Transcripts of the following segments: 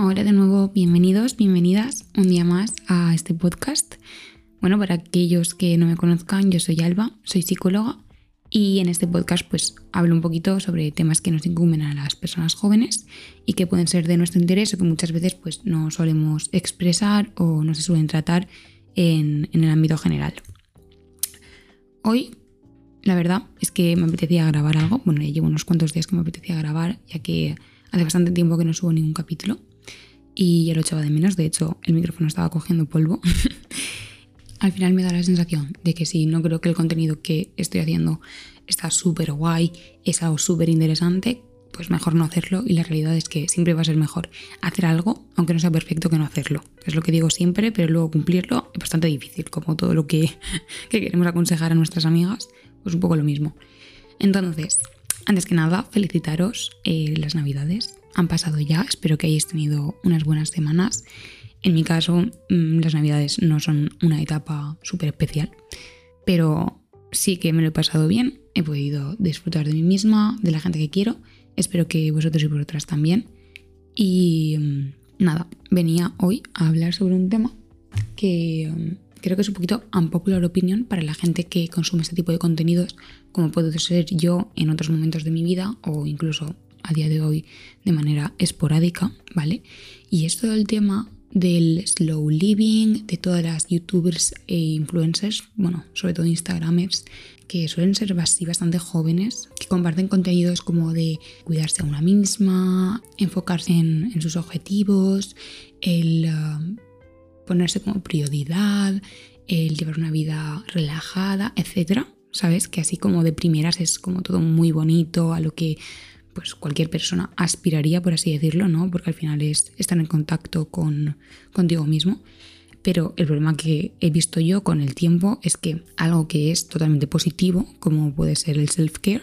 Hola de nuevo, bienvenidos, bienvenidas un día más a este podcast. Bueno, para aquellos que no me conozcan, yo soy Alba, soy psicóloga y en este podcast pues hablo un poquito sobre temas que nos incumben a las personas jóvenes y que pueden ser de nuestro interés o que muchas veces pues no solemos expresar o no se suelen tratar en, en el ámbito general. Hoy la verdad es que me apetecía grabar algo, bueno ya llevo unos cuantos días que me apetecía grabar ya que hace bastante tiempo que no subo ningún capítulo y ya lo echaba de menos. De hecho, el micrófono estaba cogiendo polvo. Al final me da la sensación de que si no creo que el contenido que estoy haciendo está súper guay, es algo súper interesante, pues mejor no hacerlo y la realidad es que siempre va a ser mejor hacer algo, aunque no sea perfecto, que no hacerlo. Es lo que digo siempre, pero luego cumplirlo es bastante difícil, como todo lo que, que queremos aconsejar a nuestras amigas, pues un poco lo mismo. Entonces, antes que nada, felicitaros eh, las navidades han pasado ya, espero que hayáis tenido unas buenas semanas. En mi caso, mm, las navidades no son una etapa súper especial, pero sí que me lo he pasado bien, he podido disfrutar de mí misma, de la gente que quiero, espero que vosotros y vosotras también. Y mm, nada, venía hoy a hablar sobre un tema que mm, creo que es un poquito unpopular opinion para la gente que consume este tipo de contenidos, como puedo ser yo en otros momentos de mi vida o incluso a día de hoy de manera esporádica, ¿vale? Y es todo el tema del slow living, de todas las youtubers e influencers, bueno, sobre todo instagramers, que suelen ser bastante jóvenes, que comparten contenidos como de cuidarse a una misma, enfocarse en, sus objetivos, el uh, ponerse como prioridad, el llevar una vida relajada, etc. ¿Sabes? Que así como de primeras es como todo muy bonito, a lo que pues cualquier persona aspiraría, por así decirlo, ¿no? Porque al final es estar en contacto con contigo mismo. Pero el problema que he visto yo con el tiempo es que algo que es totalmente positivo, como puede ser el self-care,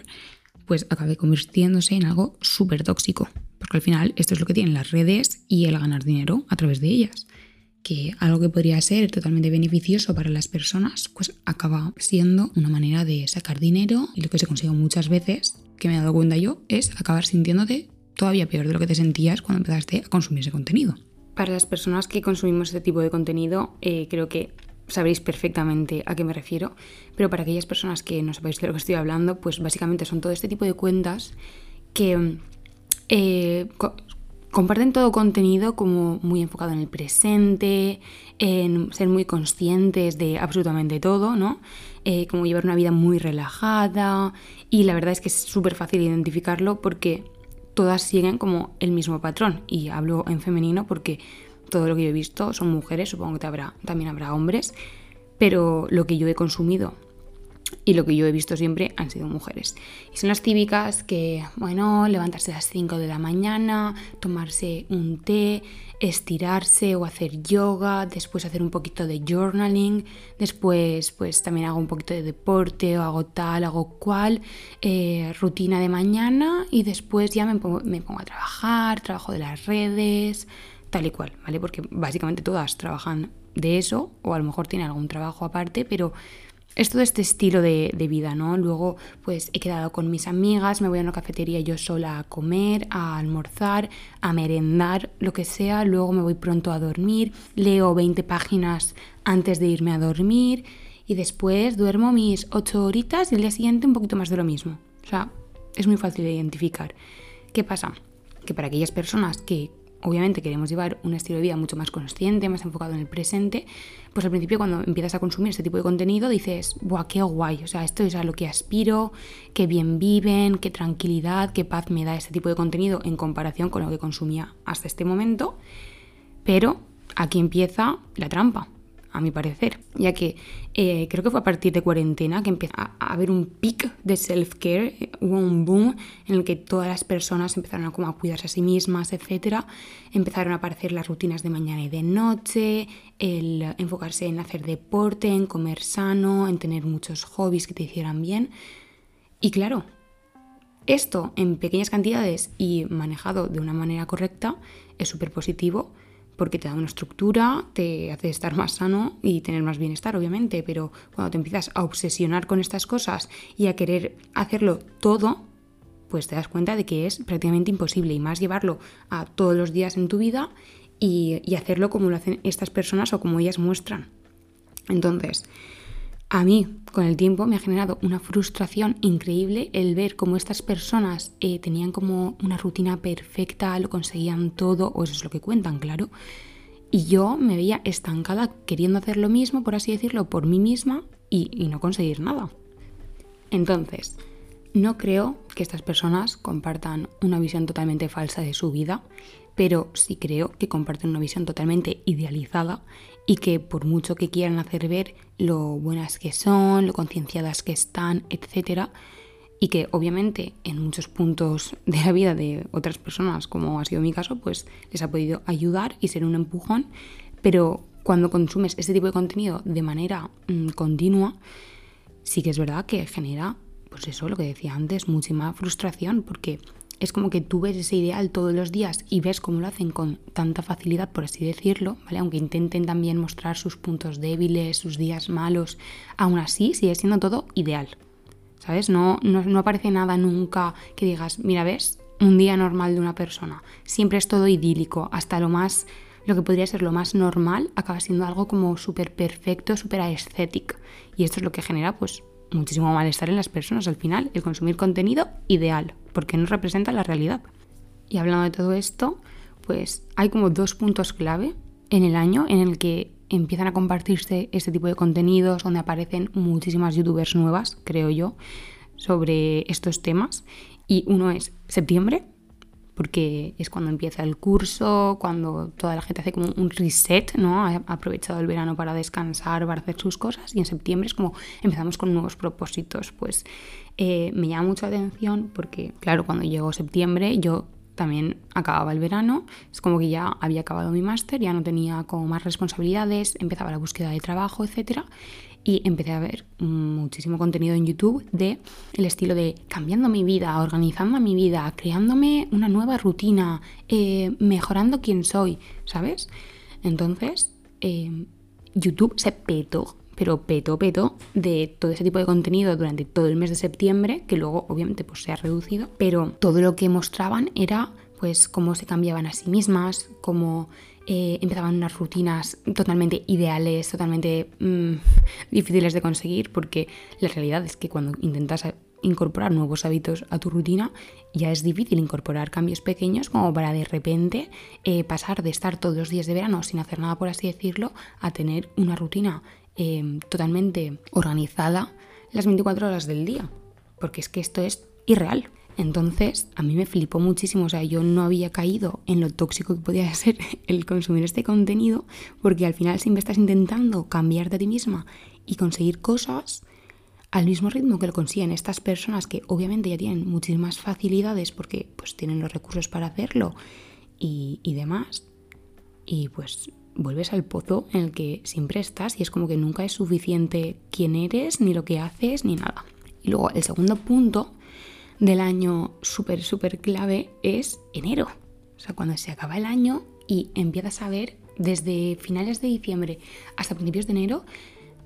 pues acabe convirtiéndose en algo súper tóxico. Porque al final esto es lo que tienen las redes y el ganar dinero a través de ellas. Que algo que podría ser totalmente beneficioso para las personas, pues acaba siendo una manera de sacar dinero y lo que se consigue muchas veces que me he dado cuenta yo es acabar sintiéndote todavía peor de lo que te sentías cuando empezaste a consumir ese contenido. Para las personas que consumimos este tipo de contenido, eh, creo que sabréis perfectamente a qué me refiero, pero para aquellas personas que no sepáis de lo que estoy hablando, pues básicamente son todo este tipo de cuentas que eh, comparten todo contenido como muy enfocado en el presente, en ser muy conscientes de absolutamente todo, ¿no? Eh, como llevar una vida muy relajada y la verdad es que es súper fácil identificarlo porque todas siguen como el mismo patrón y hablo en femenino porque todo lo que yo he visto son mujeres, supongo que también habrá hombres, pero lo que yo he consumido y lo que yo he visto siempre han sido mujeres. Y son las típicas que, bueno, levantarse a las 5 de la mañana, tomarse un té, estirarse o hacer yoga, después hacer un poquito de journaling, después pues también hago un poquito de deporte o hago tal, hago cual, eh, rutina de mañana y después ya me me pongo a trabajar, trabajo de las redes, tal y cual, ¿vale? Porque básicamente todas trabajan de eso o a lo mejor tienen algún trabajo aparte, pero es todo este estilo de, vida, ¿no? Luego, pues he quedado con mis amigas, me voy a una cafetería yo sola a comer, a almorzar, a merendar, lo que sea. Luego me voy pronto a dormir, leo 20 páginas antes de irme a dormir y después duermo mis 8 horitas y el día siguiente un poquito más de lo mismo. O sea, es muy fácil de identificar. ¿Qué pasa? Que para aquellas personas que obviamente queremos llevar un estilo de vida mucho más consciente, más enfocado en el presente, pues al principio cuando empiezas a consumir este tipo de contenido dices, ¡buah, qué guay! O sea, esto es a lo que aspiro, qué bien viven, qué tranquilidad, qué paz me da este tipo de contenido en comparación con lo que consumía hasta este momento. Pero aquí empieza la trampa a mi parecer, ya que eh, creo que fue a partir de cuarentena que empezó a, haber un pic de self-care, hubo un boom en el que todas las personas empezaron a, a cuidarse a sí mismas, etc. Empezaron a aparecer las rutinas de mañana y de noche, el enfocarse en hacer deporte, en comer sano, en tener muchos hobbies que te hicieran bien. Y claro, esto en pequeñas cantidades y manejado de una manera correcta es súper positivo porque te da una estructura, te hace estar más sano y tener más bienestar, obviamente, pero cuando te empiezas a obsesionar con estas cosas y a querer hacerlo todo, pues te das cuenta de que es prácticamente imposible y más llevarlo a todos los días en tu vida y, y hacerlo como lo hacen estas personas o como ellas muestran. Entonces, a mí, con el tiempo, me ha generado una frustración increíble el ver cómo estas personas eh, tenían como una rutina perfecta, lo conseguían todo, o eso es lo que cuentan, claro. Y yo me veía estancada queriendo hacer lo mismo, por así decirlo, por mí misma y, y no conseguir nada. Entonces, no creo que estas personas compartan una visión totalmente falsa de su vida, pero sí creo que comparten una visión totalmente idealizada y que por mucho que quieran hacer ver lo buenas que son, lo concienciadas que están, etc., y que obviamente en muchos puntos de la vida de otras personas, como ha sido mi caso, pues les ha podido ayudar y ser un empujón, pero cuando consumes este tipo de contenido de manera mm, continua, sí que es verdad que genera, pues eso, lo que decía antes, muchísima frustración, porque es como que tú ves ese ideal todos los días y ves cómo lo hacen con tanta facilidad, por así decirlo, ¿vale? Aunque intenten también mostrar sus puntos débiles, sus días malos, aún así sigue siendo todo ideal, ¿sabes? No, no, aparece nada nunca que digas, mira, ves, un día normal de una persona. Siempre es todo idílico, hasta lo más, lo que podría ser lo más normal, acaba siendo algo como súper perfecto, súper estético. Y esto es lo que genera, pues, muchísimo malestar en las personas al final, el consumir contenido ideal, porque no representa la realidad. Y hablando de todo esto, pues hay como dos puntos clave en el año en el que empiezan a compartirse este tipo de contenidos, donde aparecen muchísimas youtubers nuevas, creo yo, sobre estos temas. Y uno es septiembre, porque es cuando empieza el curso, cuando toda la gente hace como un reset, ¿no? Ha aprovechado el verano para descansar, para hacer sus cosas y en septiembre es como empezamos con nuevos propósitos. Pues eh, me llama mucho la atención porque, claro, cuando llegó septiembre yo también acababa el verano, es como que ya había acabado mi máster, ya no tenía como más responsabilidades, empezaba la búsqueda de trabajo, etcétera y empecé a ver muchísimo contenido en YouTube de el estilo de cambiando mi vida, organizando mi vida, creándome una nueva rutina, eh, mejorando quién soy, ¿sabes? Entonces, eh, YouTube se petó, pero petó, petó de todo ese tipo de contenido durante todo el mes de septiembre, que luego obviamente pues se ha reducido, pero todo lo que mostraban era pues cómo se cambiaban a sí mismas, cómo eh, empezaban unas rutinas totalmente ideales, totalmente mm, difíciles de conseguir, porque la realidad es que cuando intentas incorporar nuevos hábitos a tu rutina, ya es difícil incorporar cambios pequeños como para de repente eh, pasar de estar todos los días de verano sin hacer nada, por así decirlo, a tener una rutina eh, totalmente organizada las 24 horas del día. Porque es que esto es irreal. Entonces, a mí me flipó muchísimo, o sea, yo no había caído en lo tóxico que podía ser el consumir este contenido, porque al final siempre estás intentando cambiarte a ti misma y conseguir cosas al mismo ritmo que lo consiguen estas personas que obviamente ya tienen muchísimas facilidades porque pues tienen los recursos para hacerlo y, y demás. Y pues vuelves al pozo en el que siempre estás y es como que nunca es suficiente quién eres, ni lo que haces, ni nada. Y luego el segundo punto del año súper, súper clave es enero. O sea, cuando se acaba el año y empiezas a ver desde finales de diciembre hasta principios de enero,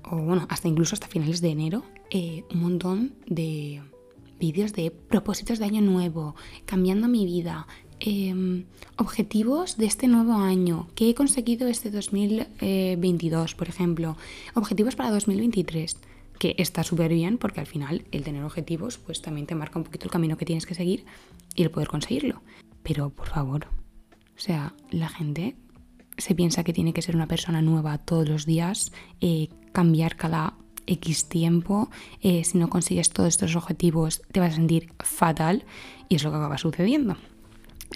o bueno, hasta incluso hasta finales de enero, eh, un montón de vídeos de propósitos de año nuevo, cambiando mi vida, em, objetivos de este nuevo año, qué he conseguido este 2022, por ejemplo, objetivos para 2023 que está súper bien porque al final el tener objetivos pues también te marca un poquito el camino que tienes que seguir y el poder conseguirlo. Pero por favor, o sea, la gente se piensa que tiene que ser una persona nueva todos los días, eh, cambiar cada X tiempo, eh, si no consigues todos estos objetivos te vas a sentir fatal y es lo que acaba sucediendo.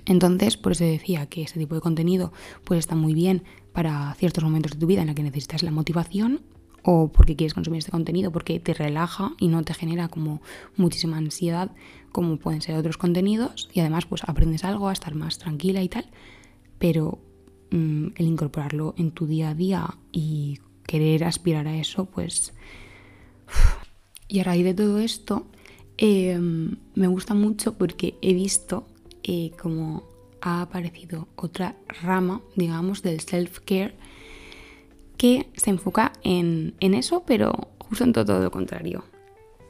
Entonces, por eso decía que ese tipo de contenido pues está muy bien para ciertos momentos de tu vida en la que necesitas la motivación, o porque quieres consumir este contenido, porque te relaja y no te genera como muchísima ansiedad como pueden ser otros contenidos y además pues aprendes algo a estar más tranquila y tal, pero mm, el incorporarlo en tu día a día y querer aspirar a eso pues... Y a raíz de todo esto em, me gusta mucho porque he visto eh, como ha aparecido otra rama, digamos, del self-care que se enfoca en, eso, pero justo en todo lo contrario.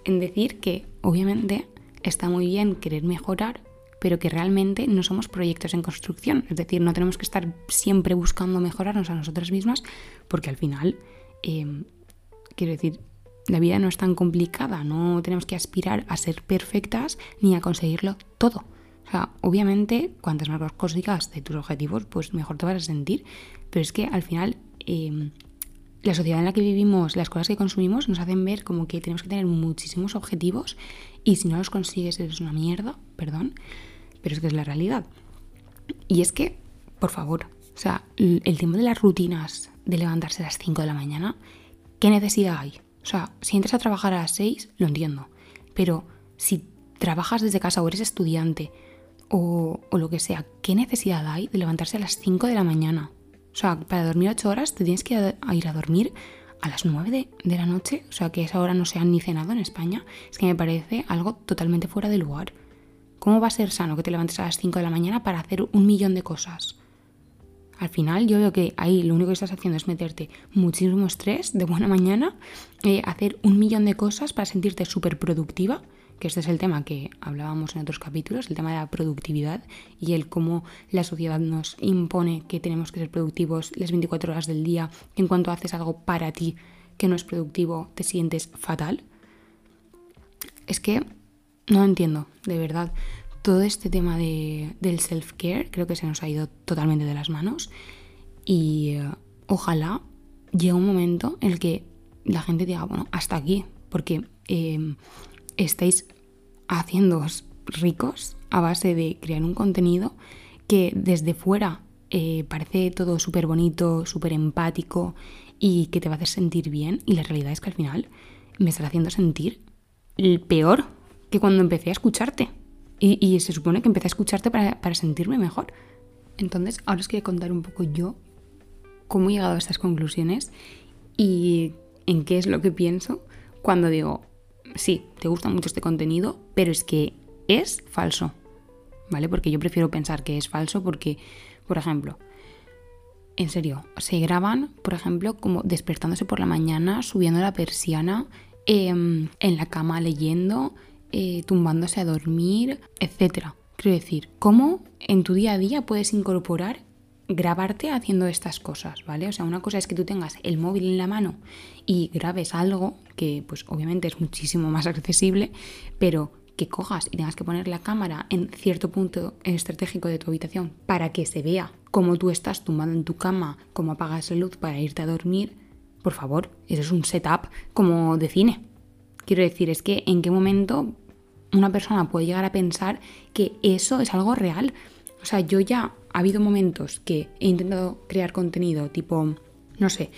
En decir que, obviamente, está muy bien querer mejorar, pero que realmente no somos proyectos en construcción. Es decir, no tenemos que estar siempre buscando mejorarnos a nosotras mismas, porque al final, em, quiero decir, la vida no es tan complicada, no tenemos que aspirar a ser perfectas ni a conseguirlo todo. O sea, obviamente, cuantas más consigas de tus objetivos, pues mejor te vas a sentir. Pero es que al final, em, la sociedad en la que vivimos, las cosas que consumimos, nos hacen ver como que tenemos que tener muchísimos objetivos y si no los consigues eres una mierda, perdón, pero es que es la realidad. Y es que, por favor, o sea, el tema de las rutinas de levantarse a las 5 de la mañana, ¿qué necesidad hay? O sea, si entras a trabajar a las 6, lo entiendo, pero si trabajas desde casa o eres estudiante o, lo que sea, ¿qué necesidad hay de levantarse a las 5 de la mañana? O sea, para dormir 8 horas te tienes que ir a dormir a las 9 de, la noche, o sea, que esa hora no se han ni cenado en España, es que me parece algo totalmente fuera de lugar. ¿Cómo va a ser sano que te levantes a las 5 de la mañana para hacer un millón de cosas? Al final yo veo que ahí lo único que estás haciendo es meterte muchísimo estrés de buena mañana, eh, hacer un millón de cosas para sentirte súper productiva que este es el tema que hablábamos en otros capítulos, el tema de la productividad y el cómo la sociedad nos impone que tenemos que ser productivos las 24 horas del día, que en cuanto haces algo para ti que no es productivo te sientes fatal. Es que no entiendo, de verdad. Todo este tema de, del self-care creo que se nos ha ido totalmente de las manos y eh, ojalá llegue un momento en el que la gente diga, bueno, hasta aquí, porque eh, estáis haciéndoos ricos a base de crear un contenido que desde fuera eh, parece todo súper bonito, súper empático y que te va a hacer sentir bien. Y la realidad es que al final me está haciendo sentir el peor que cuando empecé a escucharte. Y, se supone que empecé a escucharte para, para sentirme mejor. Entonces, ahora os quiero contar un poco yo cómo he llegado a estas conclusiones y en qué es lo que pienso cuando digo, sí, te gusta mucho este contenido, pero es que es falso, ¿vale? Porque yo prefiero pensar que es falso porque, por ejemplo, en serio, se graban, por ejemplo, como despertándose por la mañana, subiendo la persiana, em, en la cama leyendo, eh, tumbándose a dormir, etc. Quiero decir, ¿cómo en tu día a día puedes incorporar grabarte haciendo estas cosas, ¿vale? O sea, una cosa es que tú tengas el móvil en la mano y grabes algo que pues obviamente es muchísimo más accesible, pero que cojas y tengas que poner la cámara en cierto punto estratégico de tu habitación para que se vea cómo tú estás tumbado en tu cama, cómo apagas la luz para irte a dormir, por favor, eso es un setup como de cine. Quiero decir, es que en qué momento una persona puede llegar a pensar que eso es algo real. O sea, yo ya ha habido momentos que he intentado crear contenido tipo, no sé,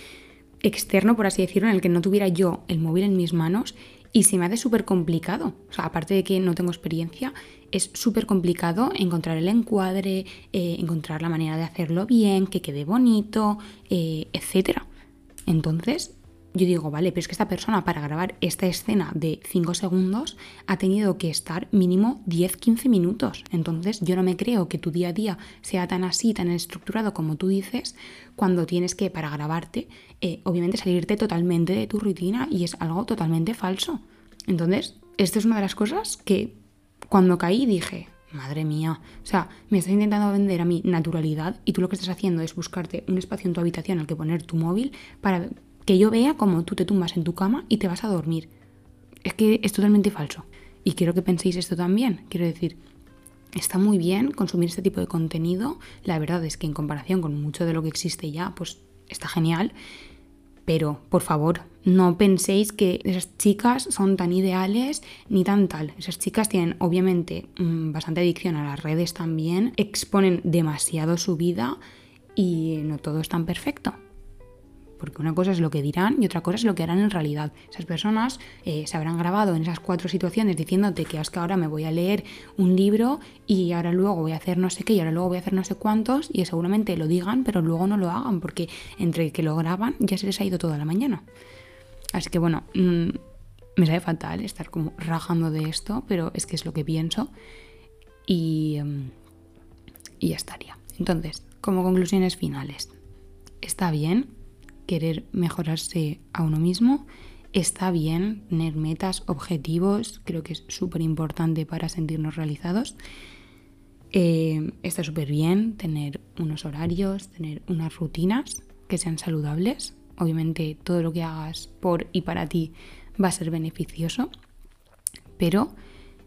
externo, por así decirlo, en el que no tuviera yo el móvil en mis manos y se me hace súper complicado. O sea, aparte de que no tengo experiencia, es súper complicado encontrar el encuadre, eh, encontrar la manera de hacerlo bien, que quede bonito, eh, etc. Entonces, yo digo, vale, pero es que esta persona para grabar esta escena de 5 segundos ha tenido que estar mínimo 10-15 minutos. Entonces yo no me creo que tu día a día sea tan así, tan estructurado como tú dices, cuando tienes que, para grabarte, eh, obviamente salirte totalmente de tu rutina y es algo totalmente falso. Entonces, esta es una de las cosas que cuando caí dije, madre mía, o sea, me estás intentando vender a mi naturalidad y tú lo que estás haciendo es buscarte un espacio en tu habitación al que poner tu móvil para que yo vea cómo tú te tumbas en tu cama y te vas a dormir. Es que es totalmente falso. Y quiero que penséis esto también. Quiero decir, está muy bien consumir este tipo de contenido. La verdad es que en comparación con mucho de lo que existe ya, pues está genial. Pero, por favor, no penséis que esas chicas son tan ideales ni tan tal. Esas chicas tienen, obviamente, mm, bastante adicción a las redes también, exponen demasiado su vida y no todo es tan perfecto. Porque una cosa es lo que dirán y otra cosa es lo que harán en realidad. Esas personas eh, se habrán grabado en esas cuatro situaciones diciéndote que es que ahora me voy a leer un libro y ahora luego voy a hacer no sé qué y ahora luego voy a hacer no sé cuántos y seguramente lo digan pero luego no lo hagan porque entre que lo graban ya se les ha ido toda la mañana. Así que bueno, mm, me sabe fatal estar como rajando de esto, pero es que es lo que pienso y, mm, y ya estaría. Entonces, como conclusiones finales, está bien querer mejorarse a uno mismo, está bien tener metas, objetivos, creo que es súper importante para sentirnos realizados. Eh, está súper bien tener unos horarios, tener unas rutinas que sean saludables. Obviamente todo lo que hagas por y para ti va a ser beneficioso, pero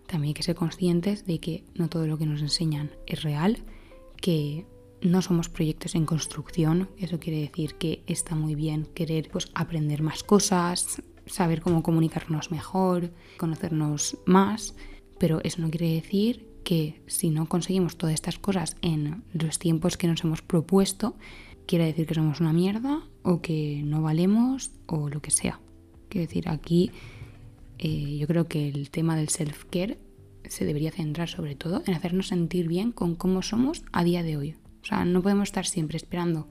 también hay que ser conscientes de que no todo lo que nos enseñan es real, que no somos proyectos en construcción, eso quiere decir que está muy bien querer pues, aprender más cosas, saber cómo comunicarnos mejor, conocernos más, pero eso no quiere decir que si no conseguimos todas estas cosas en los tiempos que nos hemos propuesto, quiera decir que somos una mierda o que no valemos o lo que sea. Quiero decir, aquí eh, yo creo que el tema del self-care se debería centrar sobre todo en hacernos sentir bien con cómo somos a día de hoy. No podemos estar siempre esperando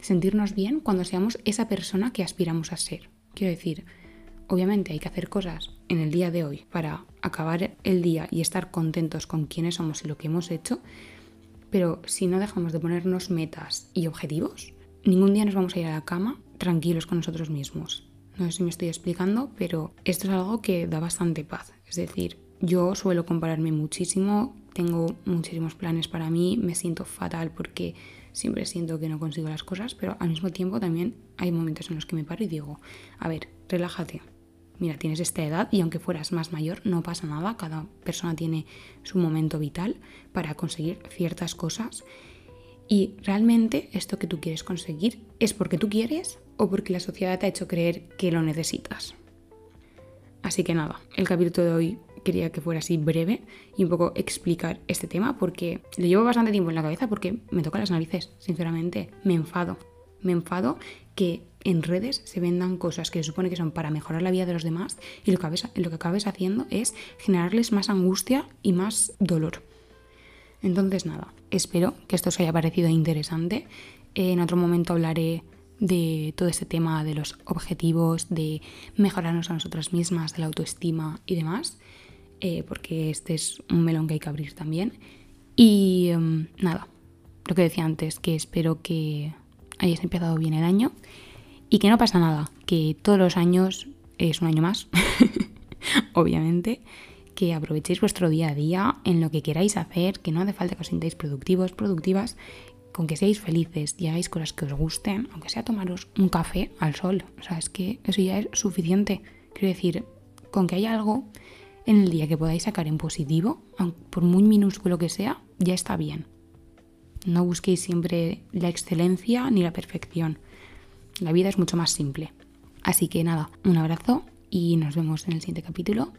sentirnos bien cuando seamos esa persona que aspiramos a ser. Quiero decir, obviamente hay que hacer cosas en el día de hoy para acabar el día y estar contentos con quiénes somos y lo que hemos hecho, pero si no dejamos de ponernos metas y objetivos, ningún día nos vamos a ir a la cama tranquilos con nosotros mismos. No sé si me estoy explicando, pero esto es algo que da bastante paz. Es decir, yo suelo compararme muchísimo, tengo muchísimos planes para mí, me siento fatal porque siempre siento que no consigo las cosas, pero al mismo tiempo también hay momentos en los que me paro y digo, a ver, relájate. Mira, tienes esta edad y aunque fueras más mayor, no pasa nada, cada persona tiene su momento vital para conseguir ciertas cosas. Y realmente esto que tú quieres conseguir es porque tú quieres o porque la sociedad te ha hecho creer que lo necesitas. Así que nada, el capítulo de hoy quería que fuera así breve y un poco explicar este tema porque lo llevo bastante tiempo en la cabeza porque me toca las narices, sinceramente, me enfado. Me enfado que en redes se vendan cosas que se supone que son para mejorar la vida de los demás y lo que acabes, lo que acabes haciendo es generarles más angustia y más dolor. Entonces nada, espero que esto os haya parecido interesante. En otro momento hablaré de todo este tema de los objetivos, de mejorarnos a nosotras mismas, de la autoestima y demás, eh, porque este es un melón que hay que abrir también. Y em, nada, lo que decía antes, que espero que hayáis empezado bien el año y que no pasa nada, que todos los años es un año más, obviamente, que aprovechéis vuestro día a día en lo que queráis hacer, que no hace falta que os sintáis productivos, productivas con que seáis felices y hagáis cosas que os gusten, aunque sea tomaros un café al sol, o sea, es que eso ya es suficiente. Quiero decir, con que haya algo en el día que podáis sacar en positivo, por muy minúsculo que sea, ya está bien. No busquéis siempre la excelencia ni la perfección. La vida es mucho más simple. Así que nada, un abrazo y nos vemos en el siguiente capítulo.